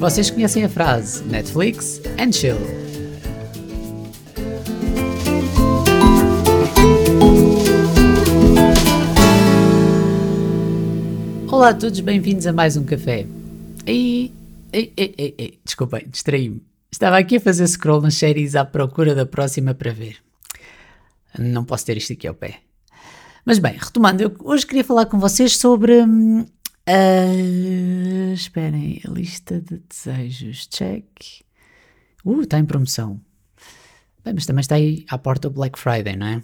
Vocês conhecem a frase Netflix and chill. Olá a todos, bem-vindos a mais um café. E. Ei, ei, ei, ei, desculpem, distraí-me. Estava aqui a fazer scroll nas séries à procura da próxima para ver. Não posso ter isto aqui ao pé. Mas bem, retomando, eu hoje queria falar com vocês sobre. Hum, Uh, esperem, a lista de desejos. Check. Uh, está em promoção. Bem, mas também está aí à porta o Black Friday, não é?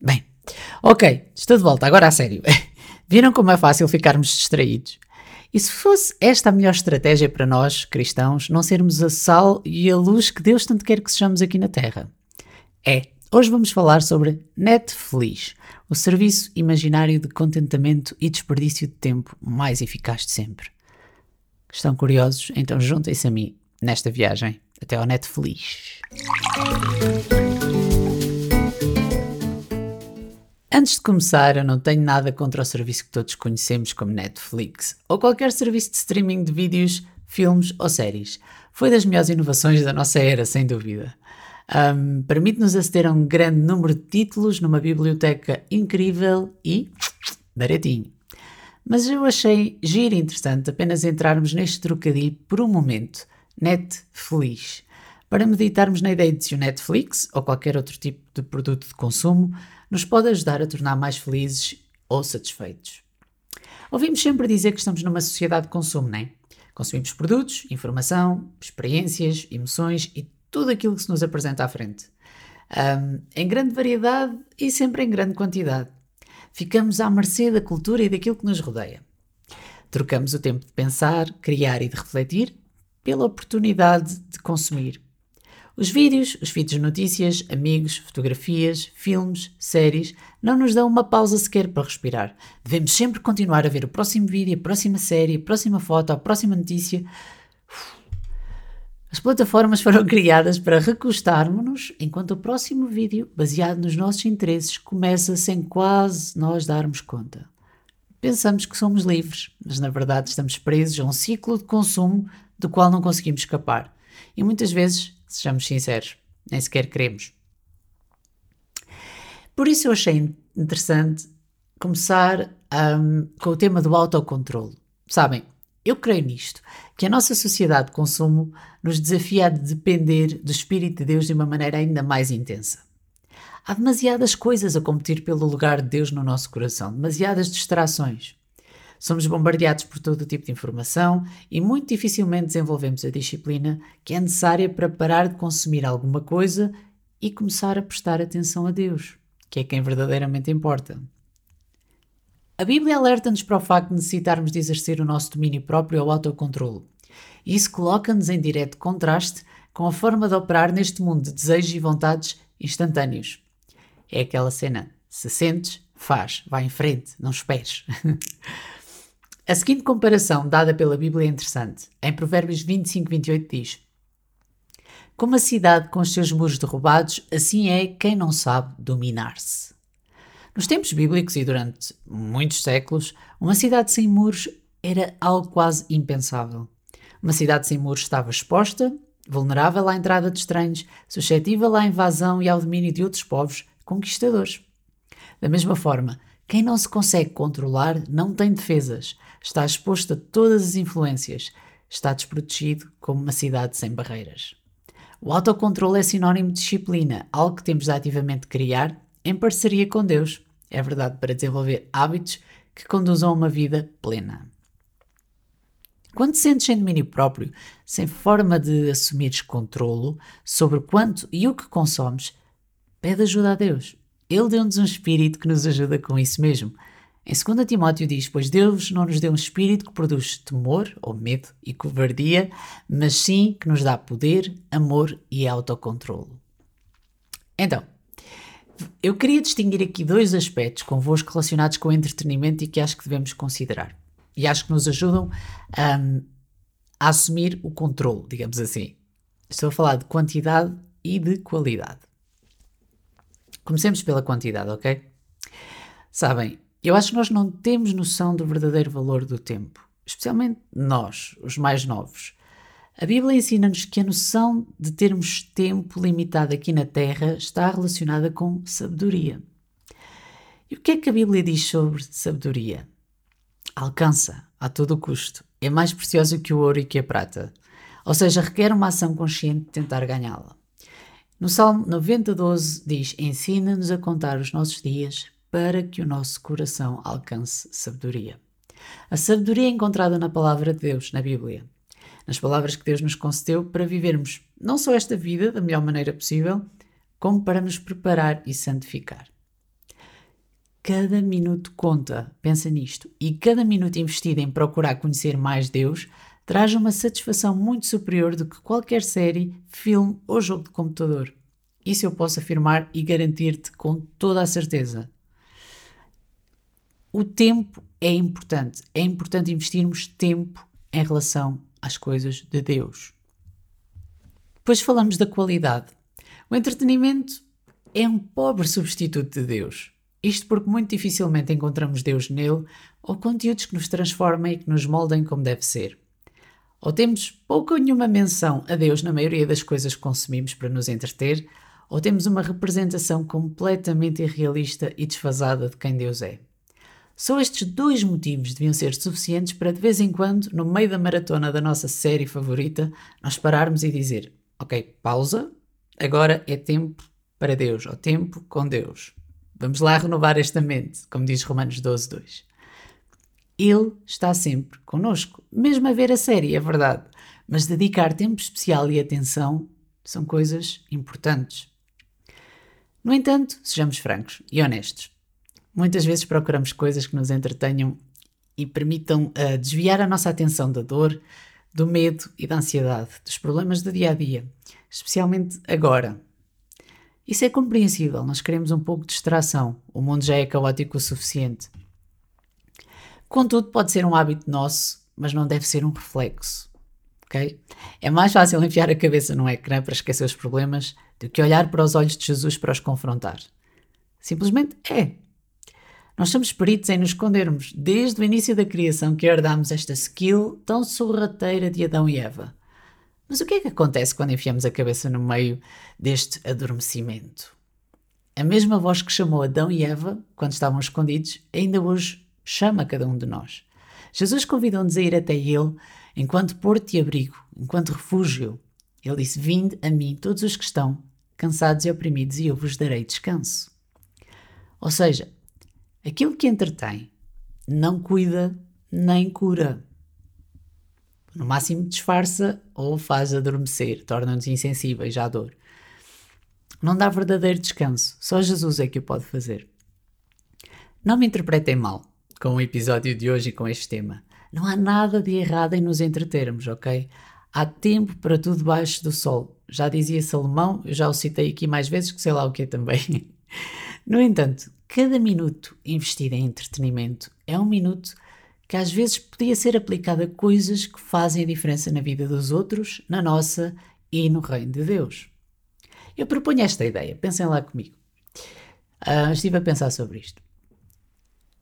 Bem, ok, estou de volta, agora a sério. Viram como é fácil ficarmos distraídos? E se fosse esta a melhor estratégia para nós, cristãos, não sermos a sal e a luz que Deus tanto quer que sejamos aqui na Terra? É, hoje vamos falar sobre Netflix, o serviço imaginário de contentamento e desperdício de tempo mais eficaz de sempre. Estão curiosos? Então juntem-se a mim nesta viagem até ao Netflix. Antes de começar, eu não tenho nada contra o serviço que todos conhecemos como Netflix ou qualquer serviço de streaming de vídeos, filmes ou séries. Foi das melhores inovações da nossa era, sem dúvida. Um, Permite-nos aceder a um grande número de títulos numa biblioteca incrível e baratinho. Mas eu achei giro interessante apenas entrarmos neste trocadilho por um momento, net feliz, para meditarmos na ideia de se o Netflix ou qualquer outro tipo de produto de consumo nos pode ajudar a tornar mais felizes ou satisfeitos. Ouvimos sempre dizer que estamos numa sociedade de consumo, não é? Consumimos produtos, informação, experiências, emoções e tudo aquilo que se nos apresenta à frente. Um, em grande variedade e sempre em grande quantidade. Ficamos à mercê da cultura e daquilo que nos rodeia. Trocamos o tempo de pensar, criar e de refletir pela oportunidade de consumir. Os vídeos, os feeds de notícias, amigos, fotografias, filmes, séries não nos dão uma pausa sequer para respirar. Devemos sempre continuar a ver o próximo vídeo, a próxima série, a próxima foto, a próxima notícia as plataformas foram criadas para recostarmos-nos enquanto o próximo vídeo, baseado nos nossos interesses, começa sem quase nós darmos conta. Pensamos que somos livres, mas na verdade estamos presos a um ciclo de consumo do qual não conseguimos escapar. E muitas vezes, sejamos sinceros, nem sequer queremos. Por isso eu achei interessante começar um, com o tema do autocontrole. Sabem, eu creio nisto, que a nossa sociedade de consumo nos desafia a depender do Espírito de Deus de uma maneira ainda mais intensa. Há demasiadas coisas a competir pelo lugar de Deus no nosso coração, demasiadas distrações. Somos bombardeados por todo o tipo de informação e muito dificilmente desenvolvemos a disciplina que é necessária para parar de consumir alguma coisa e começar a prestar atenção a Deus, que é quem verdadeiramente importa. A Bíblia alerta-nos para o facto de necessitarmos de exercer o nosso domínio próprio ao autocontrolo. Isso coloca-nos em direto contraste com a forma de operar neste mundo de desejos e vontades instantâneos. É aquela cena: se sentes, faz, vai em frente, não esperes. a seguinte comparação dada pela Bíblia é interessante. Em Provérbios 25, 28 diz: Como a cidade com os seus muros derrubados, assim é quem não sabe dominar-se. Nos tempos bíblicos e durante muitos séculos, uma cidade sem muros era algo quase impensável. Uma cidade sem muros estava exposta, vulnerável à entrada de estranhos, suscetível à invasão e ao domínio de outros povos conquistadores. Da mesma forma, quem não se consegue controlar não tem defesas, está exposto a todas as influências, está desprotegido como uma cidade sem barreiras. O autocontrole é sinónimo de disciplina, algo que temos de ativamente criar em parceria com Deus, é verdade, para desenvolver hábitos que conduzam a uma vida plena. Quando te sentes sem domínio próprio, sem forma de assumires controlo sobre quanto e o que consomes, pede ajuda a Deus. Ele deu-nos um espírito que nos ajuda com isso mesmo. Em 2 Timóteo diz: Pois Deus não nos deu um espírito que produz temor ou medo e covardia, mas sim que nos dá poder, amor e autocontrolo. Então, eu queria distinguir aqui dois aspectos convosco relacionados com o entretenimento e que acho que devemos considerar. E acho que nos ajudam um, a assumir o controle, digamos assim. Estou a falar de quantidade e de qualidade. Comecemos pela quantidade, ok? Sabem, eu acho que nós não temos noção do verdadeiro valor do tempo. Especialmente nós, os mais novos. A Bíblia ensina-nos que a noção de termos tempo limitado aqui na Terra está relacionada com sabedoria. E o que é que a Bíblia diz sobre sabedoria? Alcança a todo custo. É mais preciosa que o ouro e que a prata. Ou seja, requer uma ação consciente de tentar ganhá-la. No Salmo 90:12 diz: Ensina-nos a contar os nossos dias para que o nosso coração alcance sabedoria. A sabedoria é encontrada na palavra de Deus, na Bíblia nas palavras que Deus nos concedeu para vivermos não só esta vida da melhor maneira possível, como para nos preparar e santificar. Cada minuto conta, pensa nisto, e cada minuto investido em procurar conhecer mais Deus traz uma satisfação muito superior do que qualquer série, filme ou jogo de computador. Isso eu posso afirmar e garantir-te com toda a certeza. O tempo é importante. É importante investirmos tempo em relação às coisas de Deus. Depois falamos da qualidade. O entretenimento é um pobre substituto de Deus. Isto porque muito dificilmente encontramos Deus nele ou conteúdos que nos transformem e que nos moldem como deve ser. Ou temos pouca ou nenhuma menção a Deus na maioria das coisas que consumimos para nos entreter, ou temos uma representação completamente irrealista e desfasada de quem Deus é. Só estes dois motivos deviam ser suficientes para de vez em quando, no meio da maratona da nossa série favorita, nós pararmos e dizer: Ok, pausa, agora é tempo para Deus, ou tempo com Deus. Vamos lá renovar esta mente, como diz Romanos 12, 2. Ele está sempre conosco, mesmo a ver a série, é verdade, mas dedicar tempo especial e atenção são coisas importantes. No entanto, sejamos francos e honestos. Muitas vezes procuramos coisas que nos entretenham e permitam uh, desviar a nossa atenção da dor, do medo e da ansiedade, dos problemas do dia a dia, especialmente agora. Isso é compreensível, nós queremos um pouco de distração, o mundo já é caótico o suficiente. Contudo, pode ser um hábito nosso, mas não deve ser um reflexo. Okay? É mais fácil enfiar a cabeça num ecrã para esquecer os problemas do que olhar para os olhos de Jesus para os confrontar. Simplesmente é. Nós somos peritos em nos escondermos desde o início da criação que herdamos esta skill tão sorrateira de Adão e Eva. Mas o que é que acontece quando enfiamos a cabeça no meio deste adormecimento? A mesma voz que chamou Adão e Eva quando estavam escondidos ainda hoje chama cada um de nós. Jesus convidou-nos a ir até Ele enquanto porto e abrigo, enquanto refúgio. Ele disse: Vinde a mim todos os que estão cansados e oprimidos, e eu vos darei descanso. Ou seja, Aquilo que entretém não cuida nem cura. No máximo disfarça ou faz adormecer, torna-nos insensíveis à dor. Não dá verdadeiro descanso, só Jesus é que o pode fazer. Não me interpretem mal com o episódio de hoje e com este tema. Não há nada de errado em nos entretermos, ok? Há tempo para tudo baixo do sol. Já dizia Salomão, eu já o citei aqui mais vezes que sei lá o que também. No entanto, cada minuto investido em entretenimento é um minuto que às vezes podia ser aplicado a coisas que fazem a diferença na vida dos outros, na nossa e no reino de Deus. Eu proponho esta ideia, pensem lá comigo. Uh, estive a pensar sobre isto.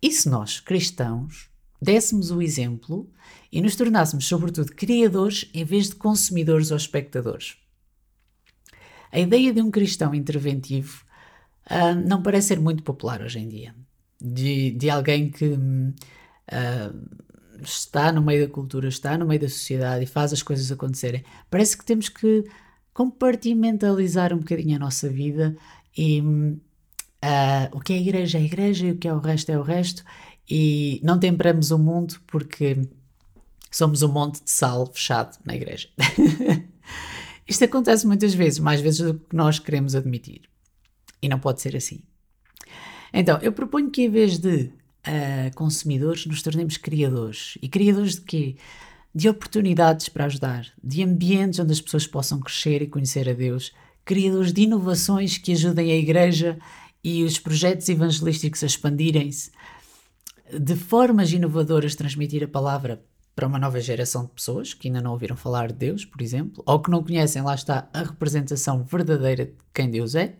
E se nós, cristãos, dessemos o exemplo e nos tornássemos, sobretudo, criadores em vez de consumidores ou espectadores? A ideia de um cristão interventivo uh, não parece ser muito popular hoje em dia. De, de alguém que uh, está no meio da cultura, está no meio da sociedade e faz as coisas acontecerem. Parece que temos que compartimentalizar um bocadinho a nossa vida e uh, o que é a igreja é a igreja e o que é o resto é o resto e não temperamos o mundo porque somos um monte de sal fechado na igreja. Isto acontece muitas vezes, mais vezes do que nós queremos admitir. E não pode ser assim. Então, eu proponho que em vez de uh, consumidores, nos tornemos criadores. E criadores de quê? De oportunidades para ajudar, de ambientes onde as pessoas possam crescer e conhecer a Deus, criadores de inovações que ajudem a Igreja e os projetos evangelísticos a expandirem-se, de formas inovadoras transmitir a palavra para uma nova geração de pessoas que ainda não ouviram falar de Deus, por exemplo, ou que não conhecem, lá está, a representação verdadeira de quem Deus é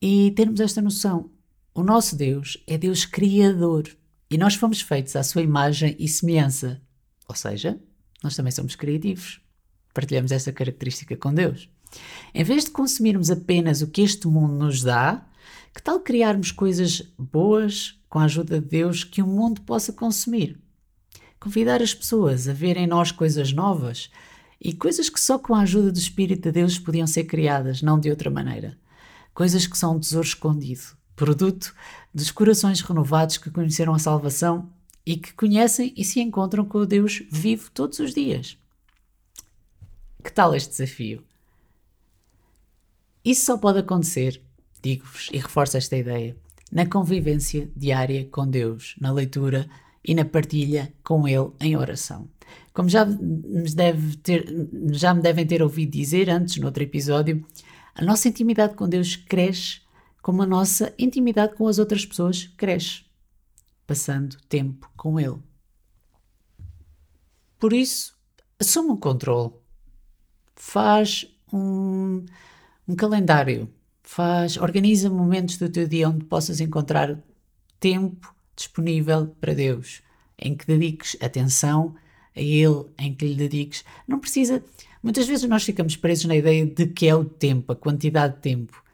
e termos esta noção. O nosso Deus é Deus Criador e nós fomos feitos à sua imagem e semelhança. Ou seja, nós também somos criativos. Partilhamos essa característica com Deus. Em vez de consumirmos apenas o que este mundo nos dá, que tal criarmos coisas boas com a ajuda de Deus que o mundo possa consumir? Convidar as pessoas a verem em nós coisas novas e coisas que só com a ajuda do Espírito de Deus podiam ser criadas, não de outra maneira. Coisas que são um tesouro escondido, produto dos corações renovados que conheceram a salvação e que conhecem e se encontram com o Deus vivo todos os dias. Que tal este desafio? Isso só pode acontecer, digo-vos e reforço esta ideia, na convivência diária com Deus, na leitura e na partilha com Ele em oração. Como já deve ter, já me devem ter ouvido dizer antes, noutro episódio, a nossa intimidade com Deus cresce como a nossa intimidade com as outras pessoas cresce, passando tempo com Ele. Por isso, assume o controle. Faz um, um calendário. Faz, organiza momentos do teu dia onde possas encontrar tempo disponível para Deus, em que dediques atenção a Ele, em que lhe dediques. Não precisa. Muitas vezes nós ficamos presos na ideia de que é o tempo, a quantidade de tempo.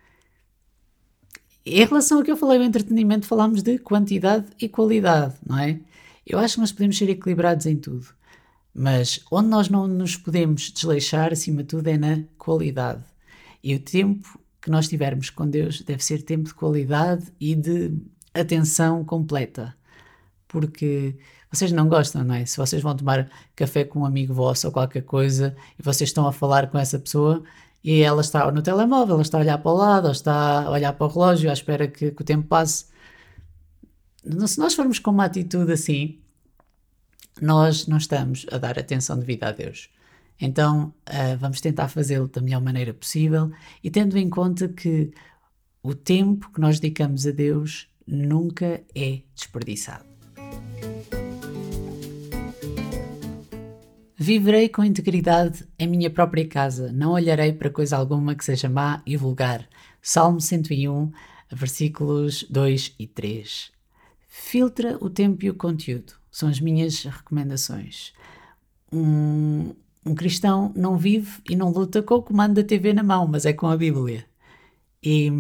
Em relação ao que eu falei do entretenimento, falámos de quantidade e qualidade, não é? Eu acho que nós podemos ser equilibrados em tudo. Mas onde nós não nos podemos desleixar, acima de tudo, é na qualidade. E o tempo que nós tivermos com Deus deve ser tempo de qualidade e de atenção completa. Porque vocês não gostam, não é? Se vocês vão tomar café com um amigo vosso ou qualquer coisa e vocês estão a falar com essa pessoa e ela está no telemóvel, ela está a olhar para o lado, ou está a olhar para o relógio à espera que, que o tempo passe. Se nós formos com uma atitude assim, nós não estamos a dar atenção devida a Deus. Então, uh, vamos tentar fazê-lo da melhor maneira possível e tendo em conta que o tempo que nós dedicamos a Deus nunca é desperdiçado. Viverei com integridade em minha própria casa, não olharei para coisa alguma que seja má e vulgar. Salmo 101, versículos 2 e 3. Filtra o tempo e o conteúdo, são as minhas recomendações. Um, um cristão não vive e não luta com o comando da TV na mão, mas é com a Bíblia. E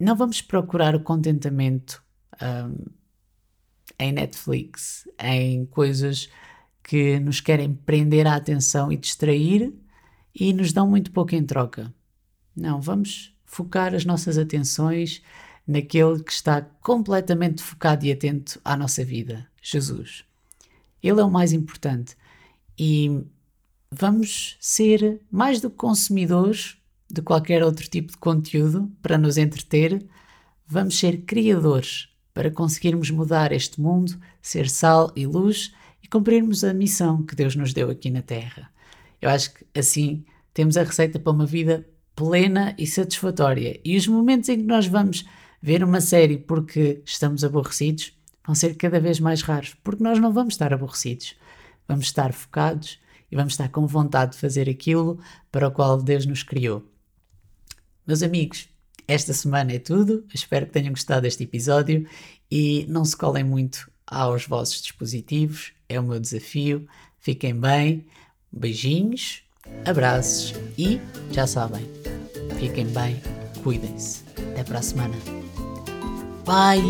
não vamos procurar o contentamento um, em Netflix, em coisas que nos querem prender a atenção e distrair e nos dão muito pouco em troca. Não, vamos focar as nossas atenções naquele que está completamente focado e atento à nossa vida, Jesus. Ele é o mais importante e vamos ser mais do que consumidores de qualquer outro tipo de conteúdo para nos entreter, vamos ser criadores para conseguirmos mudar este mundo, ser sal e luz cumprirmos a missão que Deus nos deu aqui na Terra. Eu acho que assim temos a receita para uma vida plena e satisfatória. E os momentos em que nós vamos ver uma série porque estamos aborrecidos vão ser cada vez mais raros, porque nós não vamos estar aborrecidos. Vamos estar focados e vamos estar com vontade de fazer aquilo para o qual Deus nos criou. Meus amigos, esta semana é tudo. Espero que tenham gostado deste episódio e não se colem muito aos vossos dispositivos. É o meu desafio. Fiquem bem. Beijinhos, abraços e já sabem, fiquem bem, cuidem-se. Até para a semana. Bye!